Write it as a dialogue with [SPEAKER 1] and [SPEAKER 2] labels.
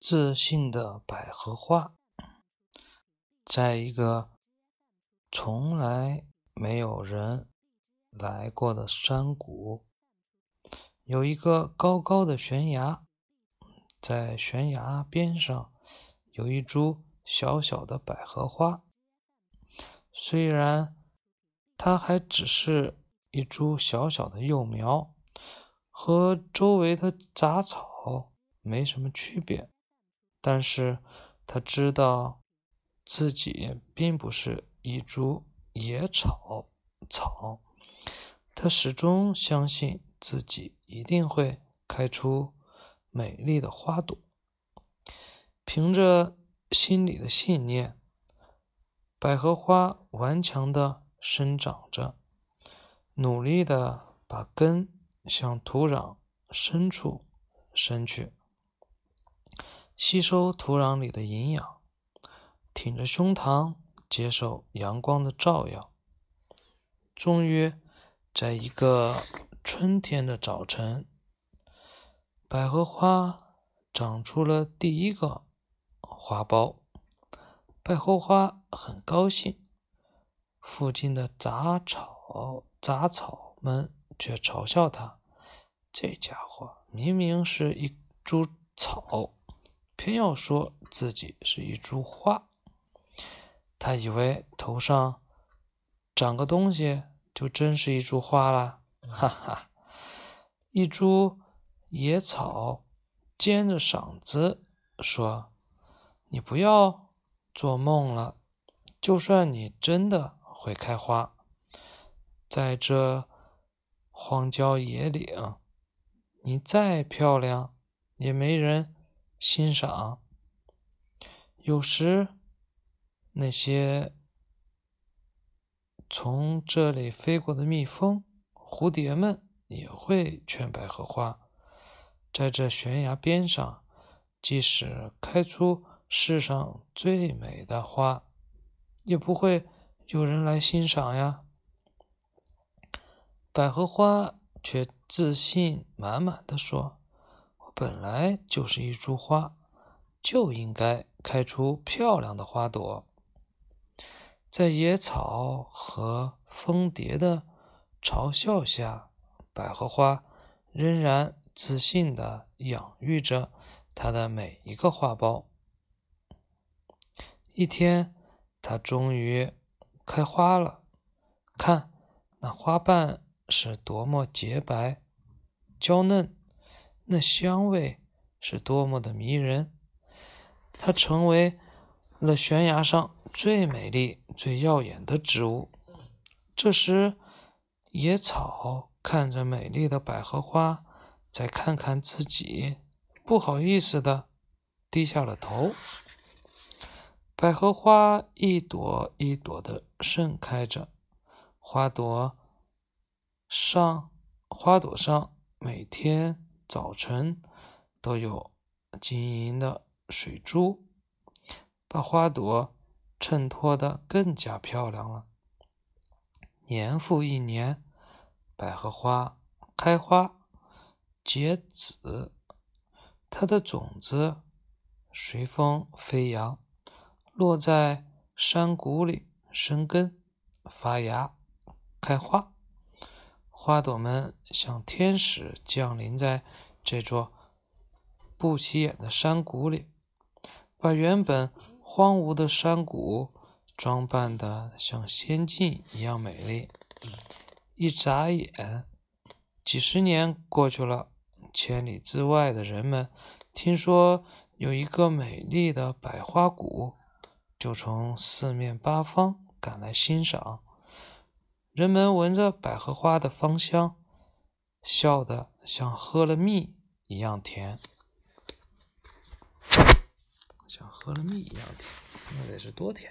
[SPEAKER 1] 自信的百合花，在一个从来没有人来过的山谷，有一个高高的悬崖，在悬崖边上有一株小小的百合花。虽然它还只是一株小小的幼苗，和周围的杂草没什么区别。但是他知道自己并不是一株野草草，他始终相信自己一定会开出美丽的花朵。凭着心里的信念，百合花顽强地生长着，努力地把根向土壤深处伸去。吸收土壤里的营养，挺着胸膛接受阳光的照耀。终于，在一个春天的早晨，百合花长出了第一个花苞。百合花很高兴，附近的杂草杂草们却嘲笑它：“这家伙明明是一株草。”偏要说自己是一株花，他以为头上长个东西就真是一株花了，哈哈！一株野草尖着嗓子说：“你不要做梦了，就算你真的会开花，在这荒郊野岭，你再漂亮也没人。”欣赏，有时那些从这里飞过的蜜蜂、蝴蝶们也会劝百合花，在这悬崖边上，即使开出世上最美的花，也不会有人来欣赏呀。百合花却自信满满的说。本来就是一株花，就应该开出漂亮的花朵。在野草和蜂蝶的嘲笑下，百合花仍然自信地养育着它的每一个花苞。一天，它终于开花了。看，那花瓣是多么洁白、娇嫩。那香味是多么的迷人！它成为了悬崖上最美丽、最耀眼的植物。这时，野草看着美丽的百合花，再看看自己，不好意思的低下了头。百合花一朵一朵的盛开着，花朵上，花朵上每天。早晨都有晶莹的水珠，把花朵衬托得更加漂亮了。年复一年，百合花开花结籽，它的种子随风飞扬，落在山谷里生根发芽开花。花朵们像天使降临在这座不起眼的山谷里，把原本荒芜的山谷装扮得像仙境一样美丽。一眨眼，几十年过去了，千里之外的人们听说有一个美丽的百花谷，就从四面八方赶来欣赏。人们闻着百合花的芳香，笑得像喝了蜜一样甜，像喝了蜜一样甜，那得是多甜！